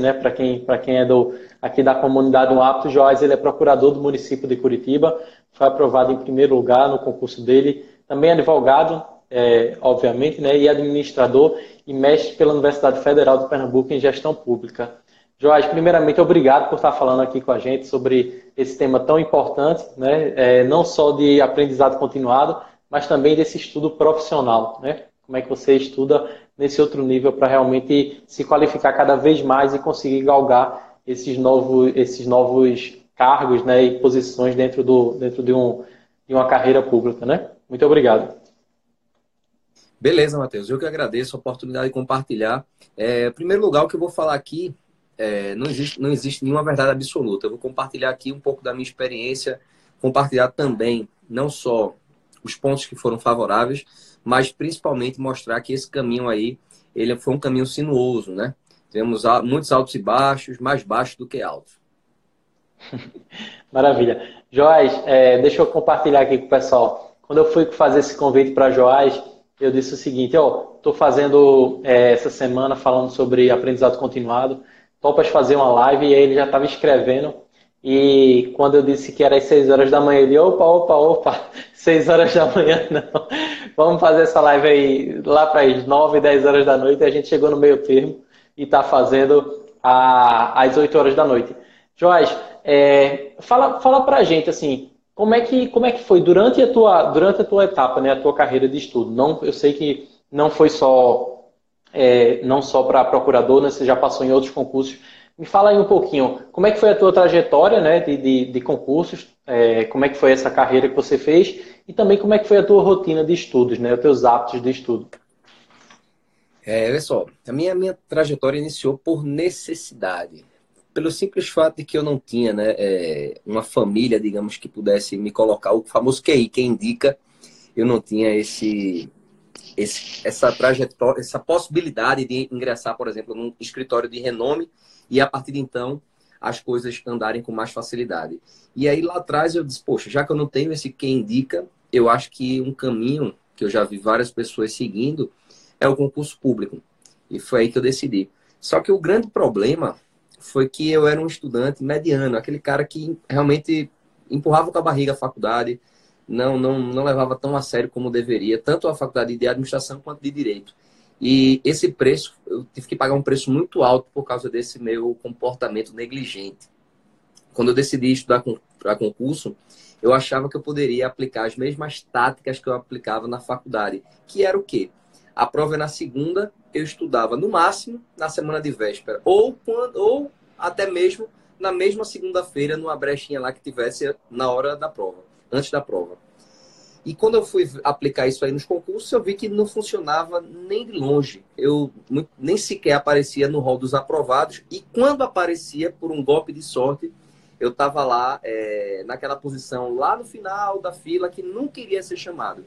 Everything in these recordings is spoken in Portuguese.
né, para quem, quem é do, aqui da comunidade um apto, Joás ele é procurador do município de Curitiba, foi aprovado em primeiro lugar no concurso dele, também é advogado, é, obviamente, né, e administrador e mestre pela Universidade Federal de Pernambuco em Gestão Pública. Joás, primeiramente, obrigado por estar falando aqui com a gente sobre esse tema tão importante, né, é, não só de aprendizado continuado, mas também desse estudo profissional, né? Como é que você estuda nesse outro nível para realmente se qualificar cada vez mais e conseguir galgar esses novos, esses novos cargos né, e posições dentro, do, dentro de, um, de uma carreira pública. Né? Muito obrigado. Beleza, Matheus. Eu que agradeço a oportunidade de compartilhar. É, em primeiro lugar, o que eu vou falar aqui, é, não, existe, não existe nenhuma verdade absoluta. Eu vou compartilhar aqui um pouco da minha experiência, compartilhar também não só os pontos que foram favoráveis, mas principalmente mostrar que esse caminho aí, ele foi um caminho sinuoso, né? Temos muitos altos e baixos, mais baixos do que altos. Maravilha. Joás, é, deixa eu compartilhar aqui com o pessoal. Quando eu fui fazer esse convite para Joás, eu disse o seguinte, ó, estou fazendo é, essa semana falando sobre aprendizado continuado, topas fazer uma live e aí ele já estava escrevendo e quando eu disse que era às 6 horas da manhã, ele, opa, opa, opa, 6 horas da manhã não. Vamos fazer essa live aí lá para as 9, 10 horas da noite. A gente chegou no meio termo e está fazendo a, às 8 horas da noite. Joás, é, fala, fala para a gente assim, como é que como é que foi durante a tua durante a tua etapa, né, a tua carreira de estudo? Não, eu sei que não foi só é, não só para procurador, né, você já passou em outros concursos. Me fala aí um pouquinho, como é que foi a tua trajetória, né, de, de, de concursos? É, como é que foi essa carreira que você fez e também como é que foi a tua rotina de estudos, né, os teus hábitos de estudo? É, olha só, a minha, minha trajetória iniciou por necessidade. Pelo simples fato de que eu não tinha né, é, uma família, digamos, que pudesse me colocar, o famoso QI, quem indica, eu não tinha esse, esse, essa trajetória, essa possibilidade de ingressar, por exemplo, num escritório de renome e a partir de então as coisas andarem com mais facilidade. E aí lá atrás eu disse, poxa, já que eu não tenho esse quem indica, eu acho que um caminho que eu já vi várias pessoas seguindo é o concurso público. E foi aí que eu decidi. Só que o grande problema foi que eu era um estudante mediano, aquele cara que realmente empurrava com a barriga a faculdade, não, não, não levava tão a sério como deveria, tanto a faculdade de administração quanto de direito. E esse preço, eu tive que pagar um preço muito alto por causa desse meu comportamento negligente. Quando eu decidi estudar para concurso, eu achava que eu poderia aplicar as mesmas táticas que eu aplicava na faculdade, que era o quê? A prova é na segunda, eu estudava no máximo na semana de véspera, ou, quando, ou até mesmo na mesma segunda-feira, numa brechinha lá que tivesse na hora da prova, antes da prova. E quando eu fui aplicar isso aí nos concursos, eu vi que não funcionava nem de longe. Eu nem sequer aparecia no rol dos aprovados. E quando aparecia, por um golpe de sorte, eu estava lá, é, naquela posição, lá no final da fila, que não queria ser chamado.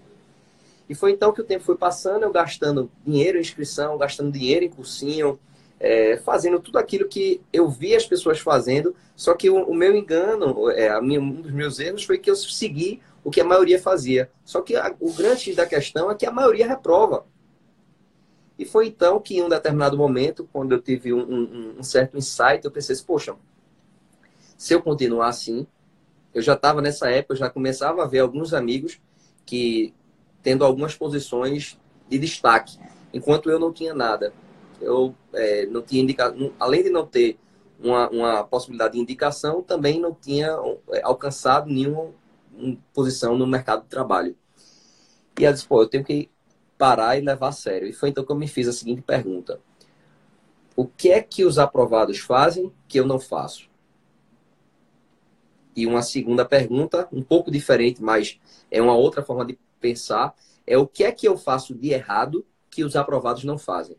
E foi então que o tempo foi passando, eu gastando dinheiro em inscrição, gastando dinheiro em cursinho, é, fazendo tudo aquilo que eu vi as pessoas fazendo, só que o, o meu engano, é, minha, um dos meus erros foi que eu segui o que a maioria fazia. Só que a, o grande da questão é que a maioria reprova. E foi então que, em um determinado momento, quando eu tive um, um, um certo insight, eu pensei assim, poxa, se eu continuar assim, eu já estava nessa época, eu já começava a ver alguns amigos que tendo algumas posições de destaque, enquanto eu não tinha nada. Eu é, não tinha indicação, além de não ter uma, uma possibilidade de indicação, também não tinha é, alcançado nenhuma posição no mercado de trabalho. E eu disse, pô, eu tenho que parar e levar a sério. E foi então que eu me fiz a seguinte pergunta: O que é que os aprovados fazem que eu não faço? E uma segunda pergunta, um pouco diferente, mas é uma outra forma de pensar é o que é que eu faço de errado que os aprovados não fazem.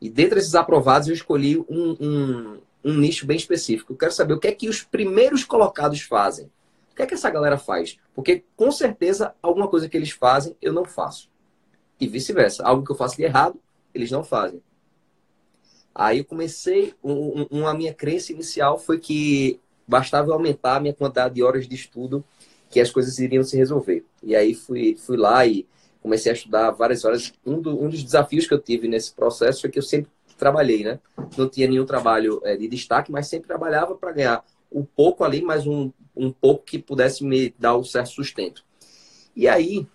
E dentre esses aprovados, eu escolhi um, um, um nicho bem específico. Eu quero saber o que é que os primeiros colocados fazem. Que é que essa galera faz? Porque, com certeza, alguma coisa que eles fazem, eu não faço. E vice-versa. Algo que eu faço de errado, eles não fazem. Aí eu comecei, um, um, a minha crença inicial foi que bastava aumentar a minha quantidade de horas de estudo que as coisas iriam se resolver. E aí fui, fui lá e comecei a estudar várias horas. Um, do, um dos desafios que eu tive nesse processo foi que eu sempre trabalhei, né? Não tinha nenhum trabalho é, de destaque, mas sempre trabalhava para ganhar um pouco ali, mas um, um pouco que pudesse me dar o um certo sustento. E aí,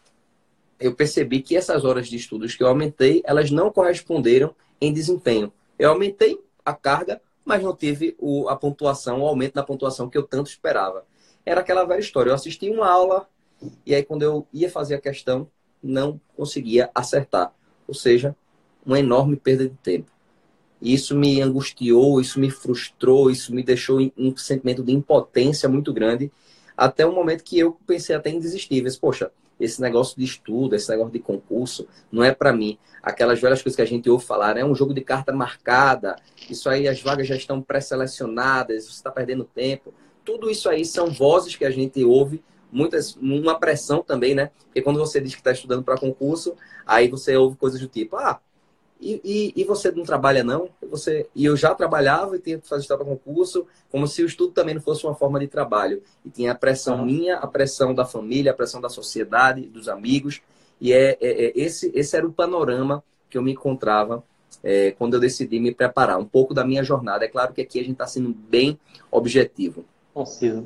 eu percebi que essas horas de estudos que eu aumentei, elas não corresponderam em desempenho. Eu aumentei a carga, mas não tive o, a pontuação, o aumento da pontuação que eu tanto esperava. Era aquela velha história. Eu assisti uma aula e aí quando eu ia fazer a questão, não conseguia acertar. Ou seja, uma enorme perda de tempo. Isso me angustiou, isso me frustrou, isso me deixou um sentimento de impotência muito grande, até o momento que eu pensei até em desistir. Mas, poxa, esse negócio de estudo, esse negócio de concurso, não é para mim. Aquelas velhas coisas que a gente ouve falar, né? é um jogo de carta marcada, isso aí as vagas já estão pré-selecionadas, você está perdendo tempo. Tudo isso aí são vozes que a gente ouve, muitas, uma pressão também, né? Porque quando você diz que está estudando para concurso, aí você ouve coisas do tipo, ah, e, e, e, você não trabalha, não? Você, e eu já trabalhava e tinha que fazer para concurso, como se o estudo também não fosse uma forma de trabalho. E tinha a pressão uhum. minha, a pressão da família, a pressão da sociedade, dos amigos. E é, é, é esse, esse era o panorama que eu me encontrava é, quando eu decidi me preparar. Um pouco da minha jornada. É claro que aqui a gente está sendo bem objetivo. Conciso.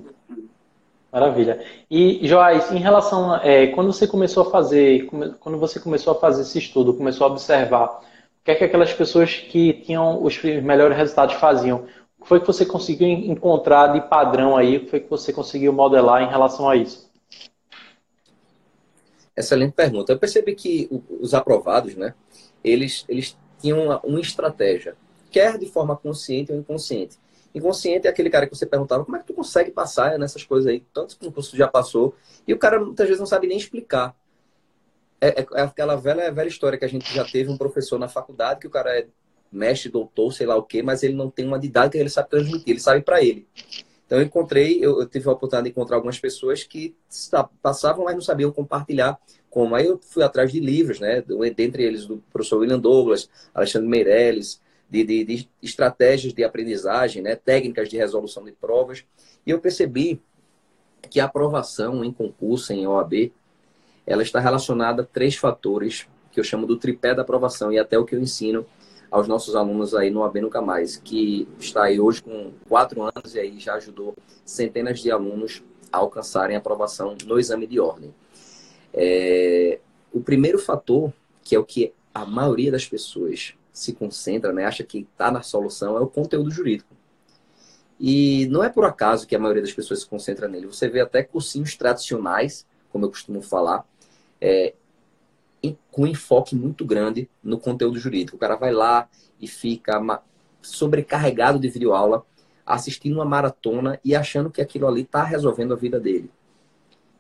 Maravilha. E, Joás, em relação é, quando você começou a fazer, quando você começou a fazer esse estudo, começou a observar que é que aquelas pessoas que tinham os melhores resultados faziam? O que foi que você conseguiu encontrar de padrão aí? O que foi que você conseguiu modelar em relação a isso? Excelente pergunta. Eu percebi que os aprovados, né, eles, eles tinham uma, uma estratégia, quer de forma consciente ou inconsciente. Inconsciente é aquele cara que você perguntava como é que tu consegue passar nessas coisas aí, tantos concursos já passou, e o cara muitas vezes não sabe nem explicar. É, é, é, aquela velha, velha história que a gente já teve um professor na faculdade que o cara é mestre, doutor, sei lá o quê, mas ele não tem uma didática que ele sabe transmitir, ele sabe para ele. Então eu encontrei, eu, eu, tive a oportunidade de encontrar algumas pessoas que passavam, mas não sabiam compartilhar como. Aí eu fui atrás de livros, né? Dentre eles do professor William Douglas, Alexandre Meirelles, de, de, de estratégias de aprendizagem, né? técnicas de resolução de provas. E eu percebi que a aprovação em concurso, em OAB, ela está relacionada a três fatores que eu chamo do tripé da aprovação e até o que eu ensino aos nossos alunos aí no AB Nunca Mais, que está aí hoje com quatro anos e aí já ajudou centenas de alunos a alcançarem a aprovação no exame de ordem. É... O primeiro fator, que é o que a maioria das pessoas se concentra, né, acha que está na solução, é o conteúdo jurídico. E não é por acaso que a maioria das pessoas se concentra nele. Você vê até cursinhos tradicionais, como eu costumo falar, é, com um enfoque muito grande no conteúdo jurídico. O cara vai lá e fica sobrecarregado de videoaula, assistindo uma maratona e achando que aquilo ali está resolvendo a vida dele.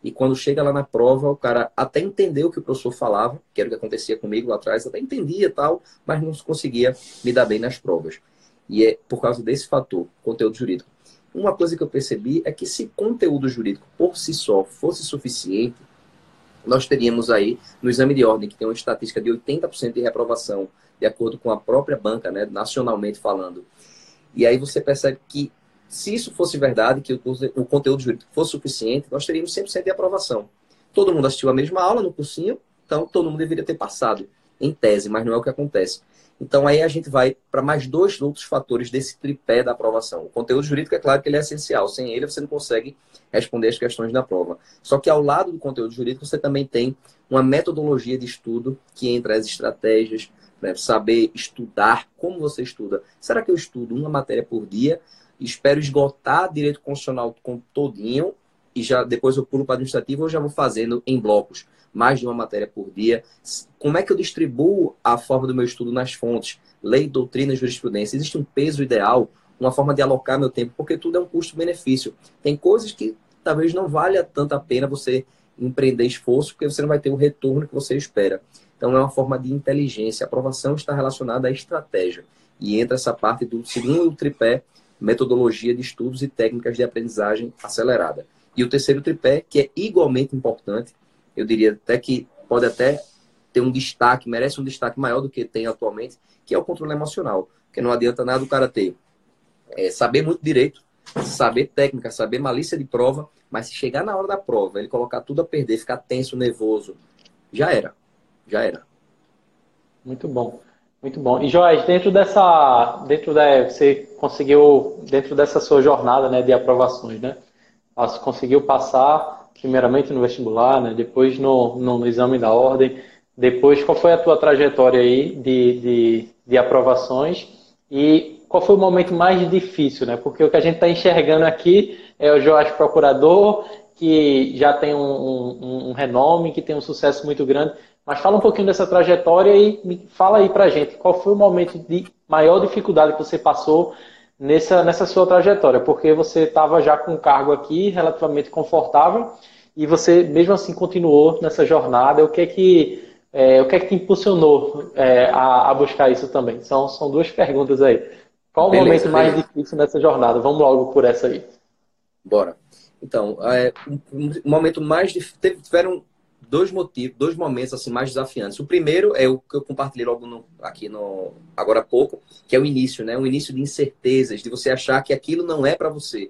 E quando chega lá na prova, o cara até entendeu o que o professor falava, que era o que acontecia comigo lá atrás, até entendia tal, mas não conseguia me dar bem nas provas. E é por causa desse fator, conteúdo jurídico. Uma coisa que eu percebi é que se conteúdo jurídico por si só fosse suficiente, nós teríamos aí, no exame de ordem, que tem uma estatística de 80% de reprovação, de acordo com a própria banca, né, nacionalmente falando. E aí você percebe que, se isso fosse verdade, que o, conteúdo jurídico fosse suficiente, nós teríamos 100% de aprovação. Todo mundo assistiu a mesma aula no cursinho, então todo mundo deveria ter passado, em tese, mas não é o que acontece. Então aí a gente vai para mais dois outros fatores desse tripé da aprovação. O conteúdo jurídico é claro que ele é essencial. Sem ele você não consegue responder as questões da prova. Só que ao lado do conteúdo jurídico você também tem uma metodologia de estudo que entra as estratégias, né? saber estudar, como você estuda. Será que eu estudo uma matéria por dia? Espero esgotar direito constitucional com todinho e já depois eu pulo para administrativo ou já vou fazendo em blocos mais de uma matéria por dia. Como é que eu distribuo a forma do meu estudo nas fontes? Lei, doutrina, jurisprudência. Existe um peso ideal, uma forma de alocar meu tempo, porque tudo é um custo-benefício. Tem coisas que talvez não valha tanto a pena você empreender esforço, porque você não vai ter o retorno que você espera. Então, é uma forma de inteligência. A aprovação está relacionada à estratégia. E entra essa parte do segundo tripé, metodologia de estudos e técnicas de aprendizagem acelerada. E o terceiro tripé, que é igualmente importante, eu diria até que pode até ter um destaque, merece um destaque maior do que tem atualmente, que é o controle emocional. Porque não adianta nada o cara ter é, saber muito direito, saber técnica, saber malícia de prova, mas se chegar na hora da prova, ele colocar tudo a perder, ficar tenso, nervoso, já era. Já era. Muito bom. Muito bom. E Joás, dentro dessa, dentro da, você conseguiu dentro dessa sua jornada, né, de aprovações, né? Conseguiu passar primeiramente no vestibular, né? Depois no, no, no exame da ordem. Depois, qual foi a tua trajetória aí de, de, de aprovações e qual foi o momento mais difícil, né? Porque o que a gente está enxergando aqui é o Joás procurador, que já tem um, um, um, renome, que tem um sucesso muito grande. Mas fala um pouquinho dessa trajetória e fala aí pra gente qual foi o momento de maior dificuldade que você passou nessa, nessa sua trajetória, porque você estava já com um cargo aqui relativamente confortável e você mesmo assim continuou nessa jornada. O que é que é, o que é que te impulsionou é, a, a, buscar isso também? São, são duas perguntas aí. Qual o beleza, momento mais beleza. difícil nessa jornada? Vamos logo por essa aí. Bora. Então, é, um, um momento mais difícil. Tiveram dois motivos, dois momentos assim mais desafiantes. O primeiro é o que eu compartilhei logo no, aqui no agora há pouco, que é o início, né? O início de incertezas, de você achar que aquilo não é para você.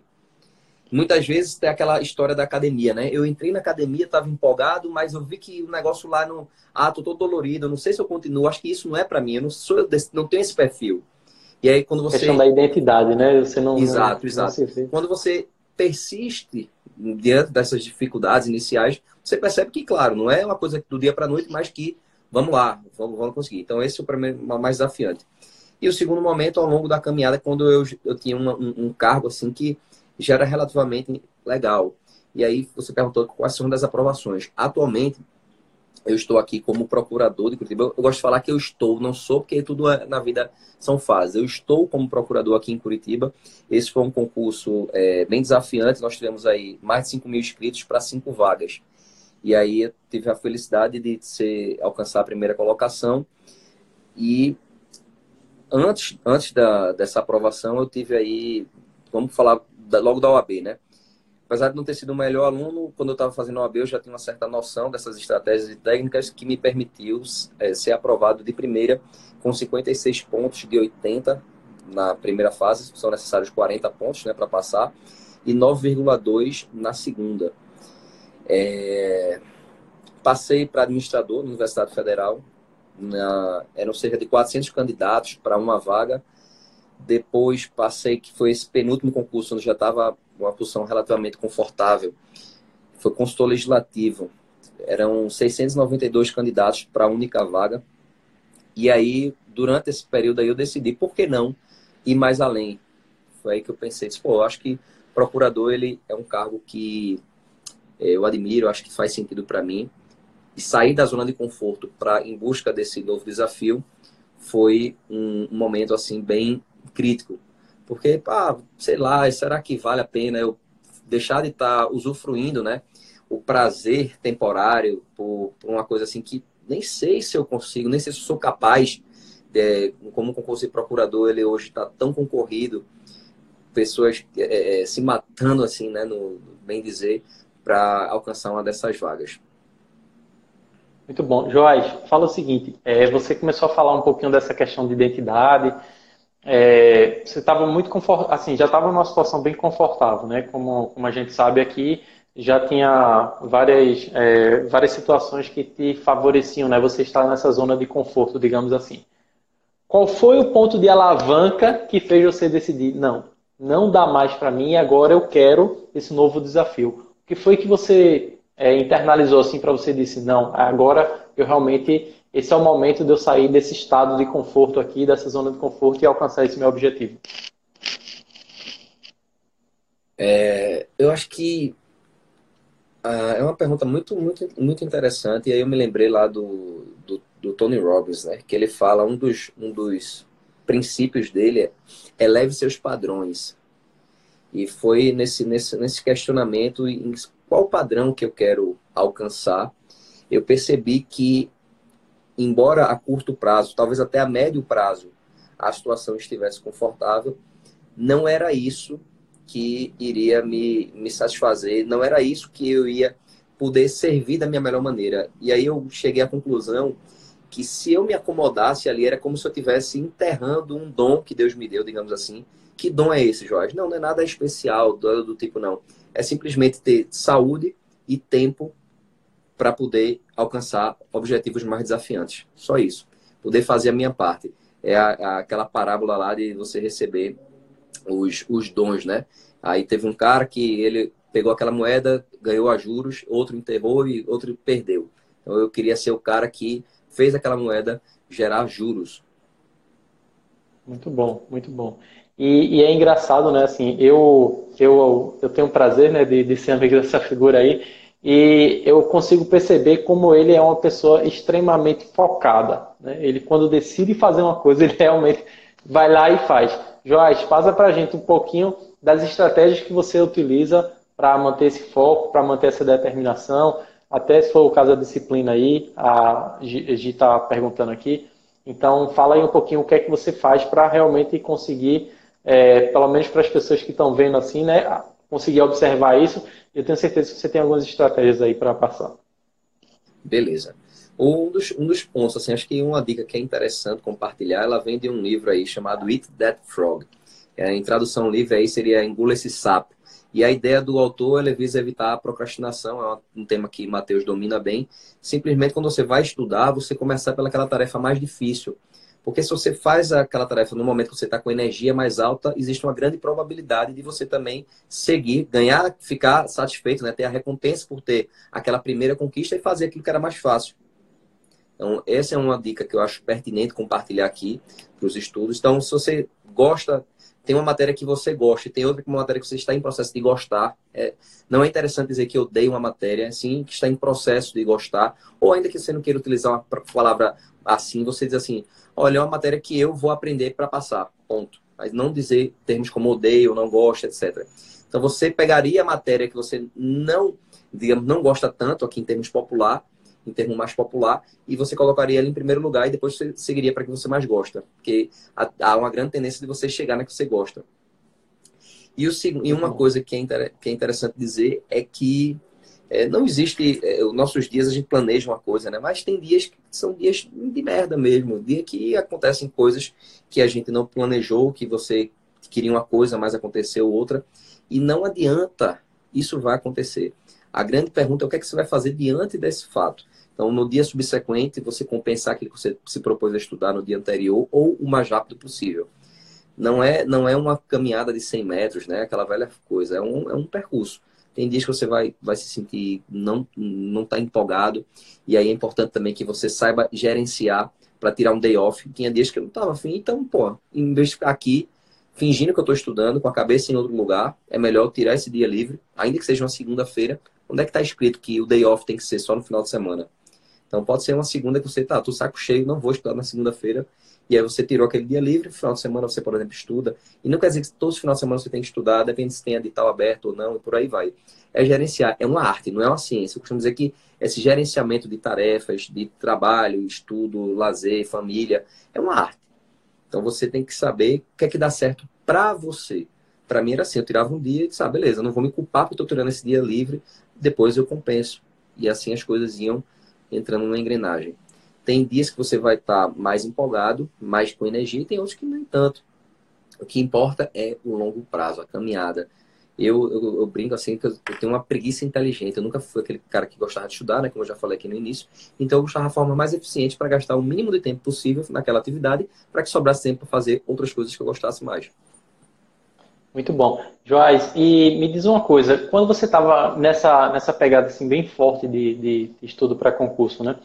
Muitas vezes tem aquela história da academia, né? Eu entrei na academia, estava empolgado, mas eu vi que o negócio lá não, ah, tô todo dolorido, não sei se eu continuo, acho que isso não é para mim, eu não sou, eu não tenho esse perfil. E aí quando você questão da identidade, né? Você não Exato, exato. Não quando você persiste diante dessas dificuldades iniciais, você percebe que, claro, não é uma coisa do dia para a noite, mas que vamos lá, vamos, vamos conseguir. Então, esse é o primeiro mais desafiante. E o segundo momento, ao longo da caminhada, quando eu, eu tinha uma, um, um, cargo assim que já era relativamente legal. E aí você perguntou quais são das aprovações. Atualmente, eu estou aqui como procurador de Curitiba. Eu gosto de falar que eu estou, não sou, porque tudo é, na vida são fases. Eu estou como procurador aqui em Curitiba. Esse foi um concurso é, bem desafiante. Nós tivemos aí mais de 5 mil inscritos para cinco vagas. E aí eu tive a felicidade de ser, alcançar a primeira colocação. E antes, antes da, dessa aprovação, eu tive aí, vamos falar logo da OAB, né? Apesar de não ter sido o melhor aluno, quando eu estava fazendo o AB, eu já tinha uma certa noção dessas estratégias e técnicas que me permitiu é, ser aprovado de primeira com 56 pontos de 80 na primeira fase, são necessários 40 pontos né, para passar, e 9,2 na segunda. É... Passei para administrador na Universidade Federal, na... eram cerca de 400 candidatos para uma vaga, depois passei, que foi esse penúltimo concurso, onde já estava uma posição relativamente confortável. Foi consultor legislativo. Eram 692 candidatos para a única vaga. E aí, durante esse período aí, eu decidi, por que não ir mais além? Foi aí que eu pensei, pô, eu acho que procurador, ele é um cargo que eh, eu admiro, acho que faz sentido para mim. E sair da zona de conforto para em busca desse novo desafio foi um, um momento assim bem crítico porque, pá, sei lá, será que vale a pena eu deixar de estar tá usufruindo, né? O prazer temporário por, por, uma coisa assim que nem sei se eu consigo, nem sei se eu sou capaz, de, como concurso de procurador, ele hoje está tão concorrido, pessoas é, é, se matando, assim, né, no bem dizer, para alcançar uma dessas vagas. Muito bom. Joás, fala o seguinte, é, você começou a falar um pouquinho dessa questão de identidade, é, você estava muito confortável, assim, já estava numa situação bem confortável, né? Como, como a gente sabe aqui, já tinha várias, é, várias situações que te favoreciam, né? Você estar nessa zona de conforto, digamos assim. Qual foi o ponto de alavanca que fez você decidir, não, não dá mais para mim, agora eu quero esse novo desafio? O que foi que você é, internalizou assim para você disse, não, agora eu realmente esse é o momento de eu sair desse estado de conforto aqui, dessa zona de conforto e alcançar esse meu objetivo? É, eu acho que ah, é uma pergunta muito, muito, muito interessante. E aí eu me lembrei lá do, do, do, Tony Robbins, né? Que ele fala, um dos, um dos princípios dele é eleve seus padrões. E foi nesse, nesse, nesse questionamento em qual padrão que eu quero alcançar, eu percebi que embora a curto prazo, talvez até a médio prazo, a situação estivesse confortável, não era isso que iria me, me satisfazer, não era isso que eu ia poder servir da minha melhor maneira. E aí eu cheguei à conclusão que se eu me acomodasse ali, era como se eu estivesse enterrando um dom que Deus me deu, digamos assim. Que dom é esse, Jorge? Não, não é nada especial do, do tipo, não. É simplesmente ter saúde e tempo para poder alcançar objetivos mais desafiantes. Só isso. poder fazer a minha parte. É a, a, aquela parábola lá de você receber os, os dons, né? Aí teve um cara que ele pegou aquela moeda, ganhou a juros, outro enterrou e outro perdeu. Então eu queria ser o cara que fez aquela moeda gerar juros. Muito bom, muito bom. E, e, é engraçado, né? Assim, eu, eu, eu tenho o prazer né, de, de ser amigo dessa figura aí e eu consigo perceber como ele é uma pessoa extremamente focada. Né? Ele, quando decide fazer uma coisa, ele realmente vai lá e faz. Joás, passa para a gente um pouquinho das estratégias que você utiliza para manter esse foco, para manter essa determinação, até se for o caso da disciplina aí, a Gi está perguntando aqui. Então, fala aí um pouquinho o que é que você faz para realmente conseguir, é, pelo menos para as pessoas que estão vendo assim, né, conseguir observar isso. Eu tenho certeza que você tem algumas estratégias aí para passar. Beleza. Um dos, um dos pontos, assim, acho que uma dica que é interessante compartilhar, ela vem de um livro aí chamado Eat That Frog. É, em tradução livre aí seria Engula esse sapo. E a ideia do autor ele visa evitar a procrastinação, é um tema que Mateus domina bem. Simplesmente quando você vai estudar, você começar pelaquela tarefa mais difícil. Porque se você faz aquela tarefa no momento que você está com energia mais alta, existe uma grande probabilidade de você também seguir, ganhar, ficar satisfeito, né? ter a recompensa por ter aquela primeira conquista e fazer aquilo que era mais fácil. Então, essa é uma dica que eu acho pertinente compartilhar aqui para os estudos. Então, se você gosta, tem uma matéria que você gosta e tem outra que é uma matéria que você está em processo de gostar, é, não é interessante dizer que eu odeio uma matéria, sim, que está em processo de gostar, ou ainda que você não queira utilizar uma palavra assim, você diz assim, olha, é uma matéria que eu vou aprender para passar, ponto. Mas não dizer termos como odeio, não gosto, etc. Então você pegaria a matéria que você não, digamos, não gosta tanto aqui em termos popular, em termo mais popular, e você colocaria ela em primeiro lugar e depois você seguiria para que você mais gosta. Porque há uma grande tendência de você chegar na que você gosta. E, o, e uma coisa que é, que é interessante dizer é que é, não existe. É, os nossos dias a gente planeja uma coisa, né? Mas tem dias que são dias de merda mesmo. Dia que acontecem coisas que a gente não planejou, que você queria uma coisa, mas aconteceu outra. E não adianta, isso vai acontecer. A grande pergunta é o que, é que você vai fazer diante desse fato. Então, no dia subsequente, você compensar aquilo que você se propôs a estudar no dia anterior ou o mais rápido possível. Não é, não é uma caminhada de 100 metros, né? Aquela velha coisa. É um, é um percurso. Tem dias que você vai, vai se sentir não não tá empolgado e aí é importante também que você saiba gerenciar para tirar um day off. Tinha dias que eu não estava afim, então, pô, em vez de ficar aqui fingindo que eu estou estudando com a cabeça em outro lugar, é melhor tirar esse dia livre, ainda que seja uma segunda-feira. Onde é que está escrito que o day off tem que ser só no final de semana? Então pode ser uma segunda que você tá, tô saco cheio, não vou estudar na segunda-feira, e aí você tirou aquele dia livre, final de semana você, por exemplo, estuda. E não quer dizer que todos os finais de semana você tem que estudar, depende se tem edital aberto ou não, e por aí vai. É gerenciar, é uma arte, não é uma ciência. Eu costumo dizer que esse gerenciamento de tarefas, de trabalho, estudo, lazer, família, é uma arte. Então você tem que saber o que é que dá certo para você. Para mim era assim, eu tirava um dia e disse, ah, beleza, não vou me culpar porque estou tirando esse dia livre, depois eu compenso. E assim as coisas iam entrando na engrenagem. Tem dias que você vai estar tá mais empolgado, mais com energia, e tem outros que nem tanto. O que importa é o longo prazo, a caminhada. Eu, eu, eu brinco assim que eu, tenho uma preguiça inteligente. Eu nunca fui aquele cara que gostava de estudar, né? Como eu já falei aqui no início. Então eu gostava da forma mais eficiente para gastar o mínimo de tempo possível naquela atividade, para que sobrasse tempo para fazer outras coisas que eu gostasse mais. Muito bom. Joás, e me diz uma coisa, quando você estava nessa, nessa pegada assim, bem forte de, de estudo para concurso, né?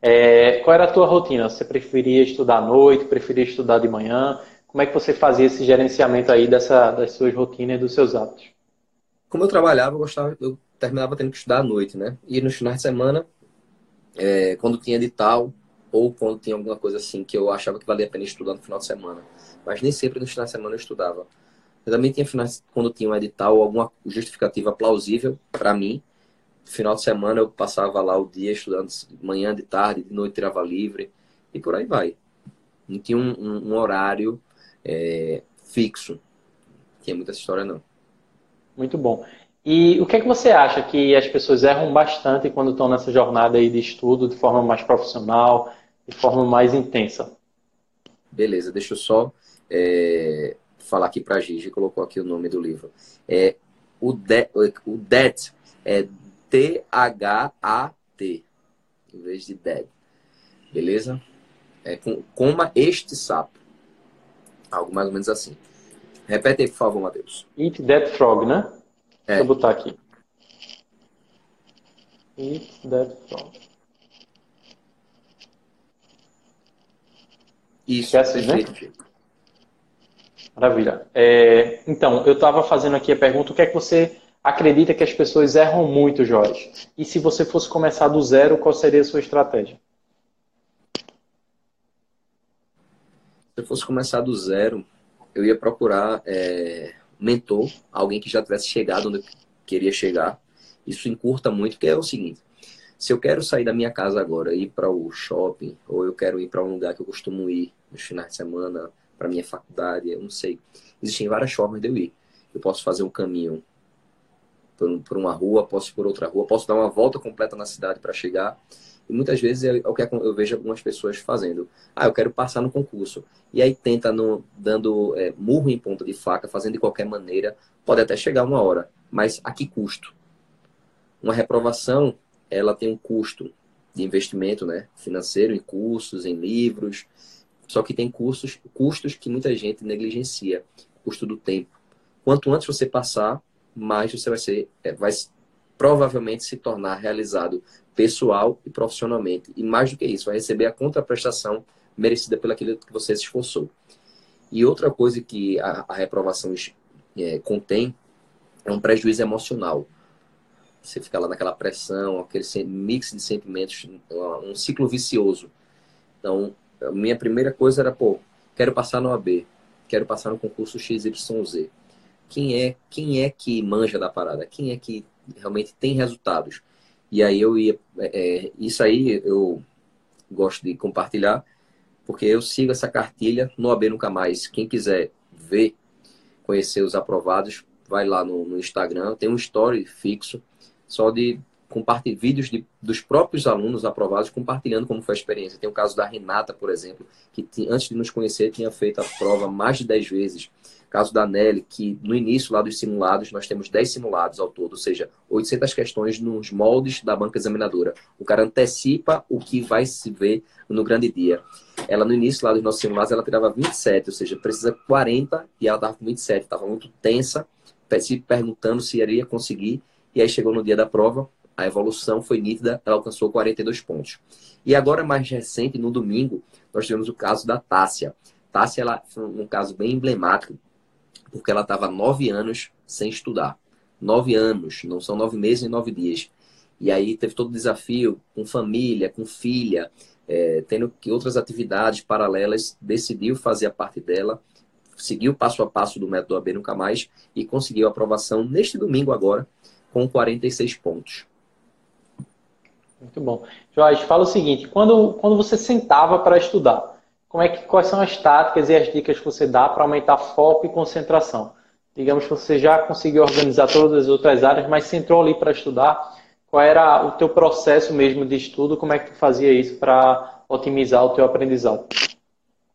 É, qual era a tua rotina? Você preferia estudar à noite, preferia estudar de manhã? Como é que você fazia esse gerenciamento aí dessa, das suas rotinas e dos seus hábitos? Como eu trabalhava, eu gostava, eu terminava tendo que estudar à noite, né? E nos finais de semana, é, quando tinha edital, ou quando tinha alguma coisa assim que eu achava que valia a pena estudar no final de semana. Mas nem sempre nos finais de semana eu estudava. Eu também tinha finais, quando tinha um edital, alguma justificativa plausível para mim, final de semana eu passava lá o dia estudando manhã, de tarde, de noite tirava livre e por aí vai. Não tinha um, um, um horário é, fixo. Não tinha muita história não. Muito bom. E o que é que você acha que as pessoas erram bastante quando estão nessa jornada aí de estudo de forma mais profissional, de forma mais intensa? Beleza, deixa eu só é, falar aqui para a Gigi, colocou aqui o nome do livro. É, o, de, o DET é T-H-A-T, em vez de dead. Beleza? É, com, coma este sapo. Algo mais ou menos assim. Repete aí, por favor, Matheus. Eat that frog, né? É. Deixa eu botar aqui. Eat that frog. Isso, Esquece, né? Maravilha. É, então, eu estava fazendo aqui a pergunta: o que é que você acredita que as pessoas erram muito, Jorge? E se você fosse começar do zero, qual seria a sua estratégia? Se eu fosse começar do zero, eu ia procurar é, mentor, alguém que já tivesse chegado onde eu queria chegar. Isso encurta muito, porque é o seguinte: se eu quero sair da minha casa agora, ir para o shopping, ou eu quero ir para um lugar que eu costumo ir nos finais de semana, para minha faculdade, eu não sei. Existem várias formas de eu ir. Eu posso fazer um caminho por, por uma rua, posso ir por outra rua, posso dar uma volta completa na cidade para chegar. E muitas vezes é, é o que eu vejo algumas pessoas fazendo. Ah, eu quero passar no concurso. E aí tenta no, dando é, murro em ponta de faca, fazendo de qualquer maneira. Pode até chegar uma hora, mas a que custo? Uma reprovação, ela tem um custo de investimento né, financeiro em cursos, em livros, só que tem custos, custos que muita gente negligencia. Custo do tempo. Quanto antes você passar, mais você vai ser, é, vai provavelmente se tornar realizado pessoal e profissionalmente. E mais do que isso, vai receber a contraprestação merecida pelo aquilo que você se esforçou. E outra coisa que a, a reprovação é, contém é um prejuízo emocional. Você fica lá naquela pressão, aquele mix de sentimentos, um ciclo vicioso. Então, a minha primeira coisa era, pô, quero passar no AB, quero passar no concurso XYZ. Quem é, quem é que manja da parada? Quem é que realmente tem resultados? E aí eu ia. É, é isso aí eu gosto de compartilhar, porque eu sigo essa cartilha no AB Nunca Mais. Quem quiser ver, conhecer os aprovados, vai lá no, no Instagram, tem um story fixo, só de compartilhar vídeos de, dos próprios alunos aprovados compartilhando como foi a experiência. Tem o caso da Renata, por exemplo, que antes de nos conhecer tinha feito a prova mais de 10 vezes. Caso da Nelly, que no início lá dos simulados, nós temos 10 simulados ao todo, ou seja, 800 questões nos moldes da banca examinadora. O cara antecipa o que vai se ver no grande dia. Ela, no início lá dos nossos simulados, ela tirava 27, ou seja, precisa 40 e ela estava com 27. Estava muito tensa, se perguntando se iria conseguir. E aí chegou no dia da prova, a evolução foi nítida, ela alcançou 42 pontos. E agora, mais recente, no domingo, nós tivemos o caso da Tássia. Tássia ela, foi um caso bem emblemático, porque ela estava nove anos sem estudar. Nove anos, não são nove meses e nove dias. E aí teve todo o desafio com família, com filha, é, tendo que outras atividades paralelas, decidiu fazer a parte dela, seguiu passo a passo do método AB Nunca Mais e conseguiu aprovação neste domingo agora, com 46 pontos. Muito bom. Jorge, fala o seguinte: quando, quando você sentava para estudar, como é que, quais são as táticas e as dicas que você dá para aumentar foco e concentração? Digamos que você já conseguiu organizar todas as outras áreas, mas sentou ali para estudar. Qual era o teu processo mesmo de estudo? Como é que tu fazia isso para otimizar o teu aprendizado?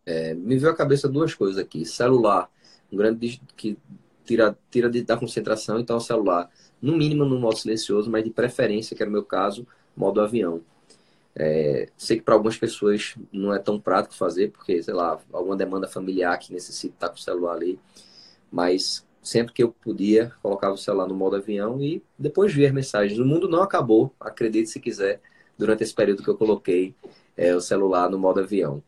É, me veio à cabeça duas coisas aqui. Celular, um grande que tira, tira da concentração, então o celular, no mínimo no modo silencioso, mas de preferência, que era o meu caso, modo avião. É, sei que para algumas pessoas não é tão prático fazer, porque, sei lá, alguma demanda familiar que necessita estar com o celular ali. Mas sempre que eu podia, colocava o celular no modo avião e depois via as mensagens. O mundo não acabou, acredite se quiser, durante esse período que eu coloquei é, o celular no modo avião.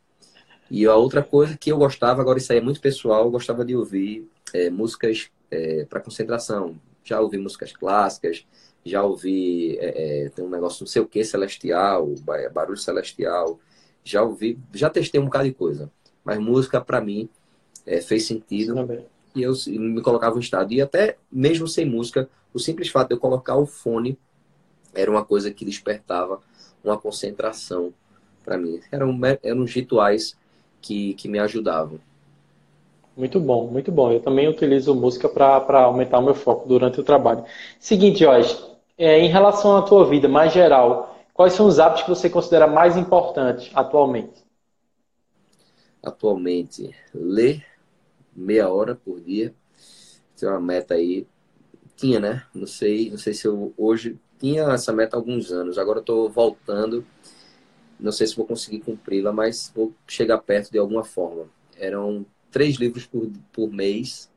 E a outra coisa que eu gostava, agora isso aí é muito pessoal, eu gostava de ouvir é, músicas é, para concentração. Já ouvi músicas clássicas, já ouvi, é, é, tem um negócio não sei o que celestial, barulho celestial, já ouvi, já testei um bocado de coisa, mas música para mim é, fez sentido e eu me colocava em estado. E até mesmo sem música, o simples fato de eu colocar o fone era uma coisa que despertava uma concentração para mim. Eram, eram rituais que, que me ajudavam. Muito bom, muito bom. Eu também utilizo música para aumentar o meu foco durante o trabalho. Seguinte, Jorge, é, em relação à tua vida mais geral, quais são os hábitos que você considera mais importantes atualmente? Atualmente, ler meia hora por dia. Tem uma meta aí. Tinha, né? Não sei, não sei se eu hoje tinha essa meta há alguns anos. Agora estou voltando não sei se vou conseguir cumpri-la, mas vou chegar perto de alguma forma. Eram três livros por, por mês,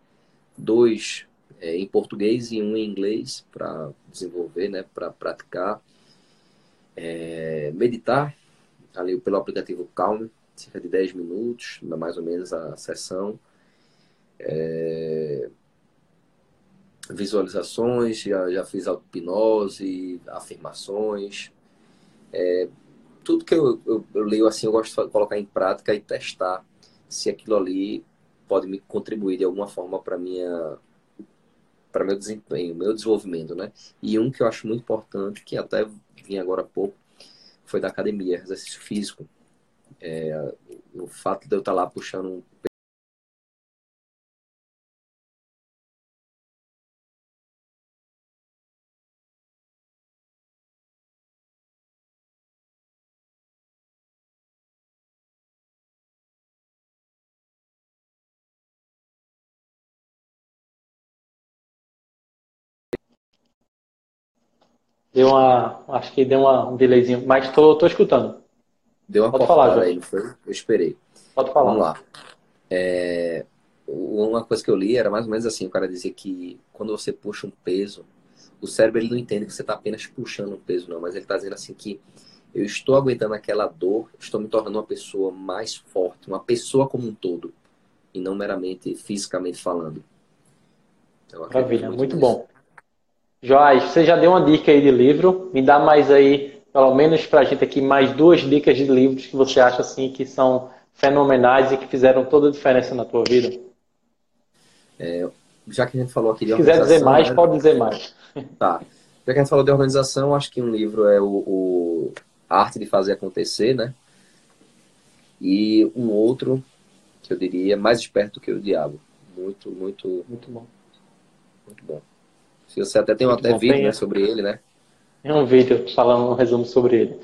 dois é, em português e um em inglês para desenvolver, né, para praticar. É, meditar, ali pelo aplicativo Calm, cerca de 10 minutos, mais ou menos a sessão. É, visualizações, já, já fiz auto-hipnose, afirmações. É, tudo que eu, eu, eu, leio assim, eu gosto de colocar em prática e testar se aquilo ali pode me contribuir de alguma forma para minha para meu desempenho, meu desenvolvimento, né? E um que eu acho muito importante, que até vim agora há pouco, foi da academia, exercício físico. É, o fato de eu estar lá puxando Deu uma. Acho que deu uma, um delayzinho, mas tô, tô escutando. Deu uma Pode falar, aí, foi? Eu esperei. Pode falar. Vamos lá. É, uma coisa que eu li era mais ou menos assim: o cara dizia que quando você puxa um peso, o cérebro ele não entende que você está apenas puxando um peso, não, mas ele está dizendo assim que eu estou aguentando aquela dor, estou me tornando uma pessoa mais forte, uma pessoa como um todo, e não meramente fisicamente falando. Maravilha, muito, muito bom. Joás, você já deu uma dica aí de livro, me dá mais aí, pelo menos para a gente aqui, mais duas dicas de livros que você acha assim que são fenomenais e que fizeram toda a diferença na tua vida. É, já que a gente falou aqui de Se quiser dizer mais, né? pode dizer mais. Tá. Já que a gente falou de organização, acho que um livro é o, o Arte de Fazer Acontecer, né? E um outro, que eu diria, mais esperto que o diabo. Muito, muito... Muito bom. Muito bom. Você até tem um até vídeo né, sobre ele, né? Tem um vídeo falando um resumo sobre ele.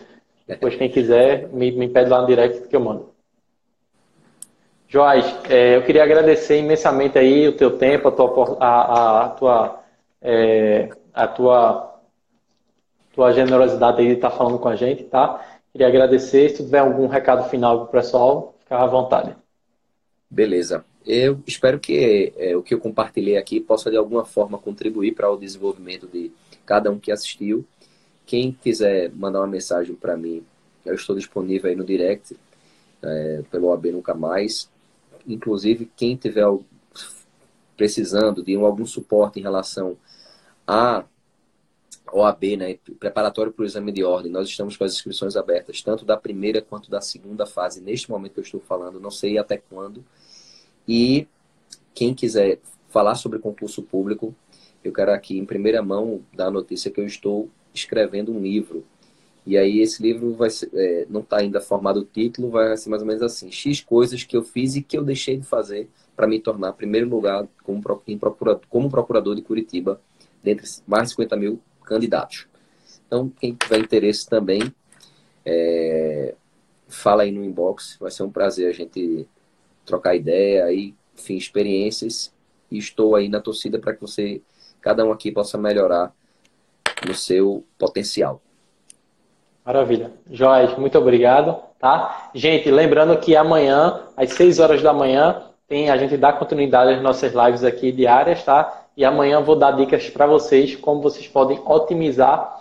Depois, quem quiser, me, me pede lá no direct que eu mando. Joás, é, eu queria agradecer imensamente aí o teu tempo, a tua, a, a tua, é, a tua, tua generosidade aí de estar falando com a gente, tá? Queria agradecer. Se tiver algum recado final para o pessoal, fica à vontade. Beleza. Eu espero que é, o que eu compartilhei aqui possa de alguma forma contribuir para o desenvolvimento de cada um que assistiu. Quem quiser mandar uma mensagem para mim, eu estou disponível aí no direct, é, pelo AB Nunca Mais. Inclusive, quem tiver precisando de algum suporte em relação a OAB, né, preparatório para o exame de ordem, nós estamos com as inscrições abertas, tanto da primeira quanto da segunda fase, neste momento que eu estou falando, não sei até quando, e quem quiser falar sobre concurso público, eu quero aqui em primeira mão dar a notícia que eu estou escrevendo um livro. E aí esse livro vai ser, é, não está ainda formado o título, vai ser mais ou menos assim: X coisas que eu fiz e que eu deixei de fazer para me tornar primeiro lugar como, procurador, como procurador de Curitiba, dentre mais de 50 mil candidatos. Então, quem tiver interesse também, é, fala aí no inbox, vai ser um prazer a gente trocar ideia aí, enfim, experiências. E estou aí na torcida para que você, cada um aqui, possa melhorar no seu potencial. Maravilha. Joás, muito obrigado, tá? Gente, lembrando que amanhã, às 6 horas da manhã, tem a gente dá continuidade às nossas lives aqui diárias, tá? E amanhã vou dar dicas para vocês como vocês podem otimizar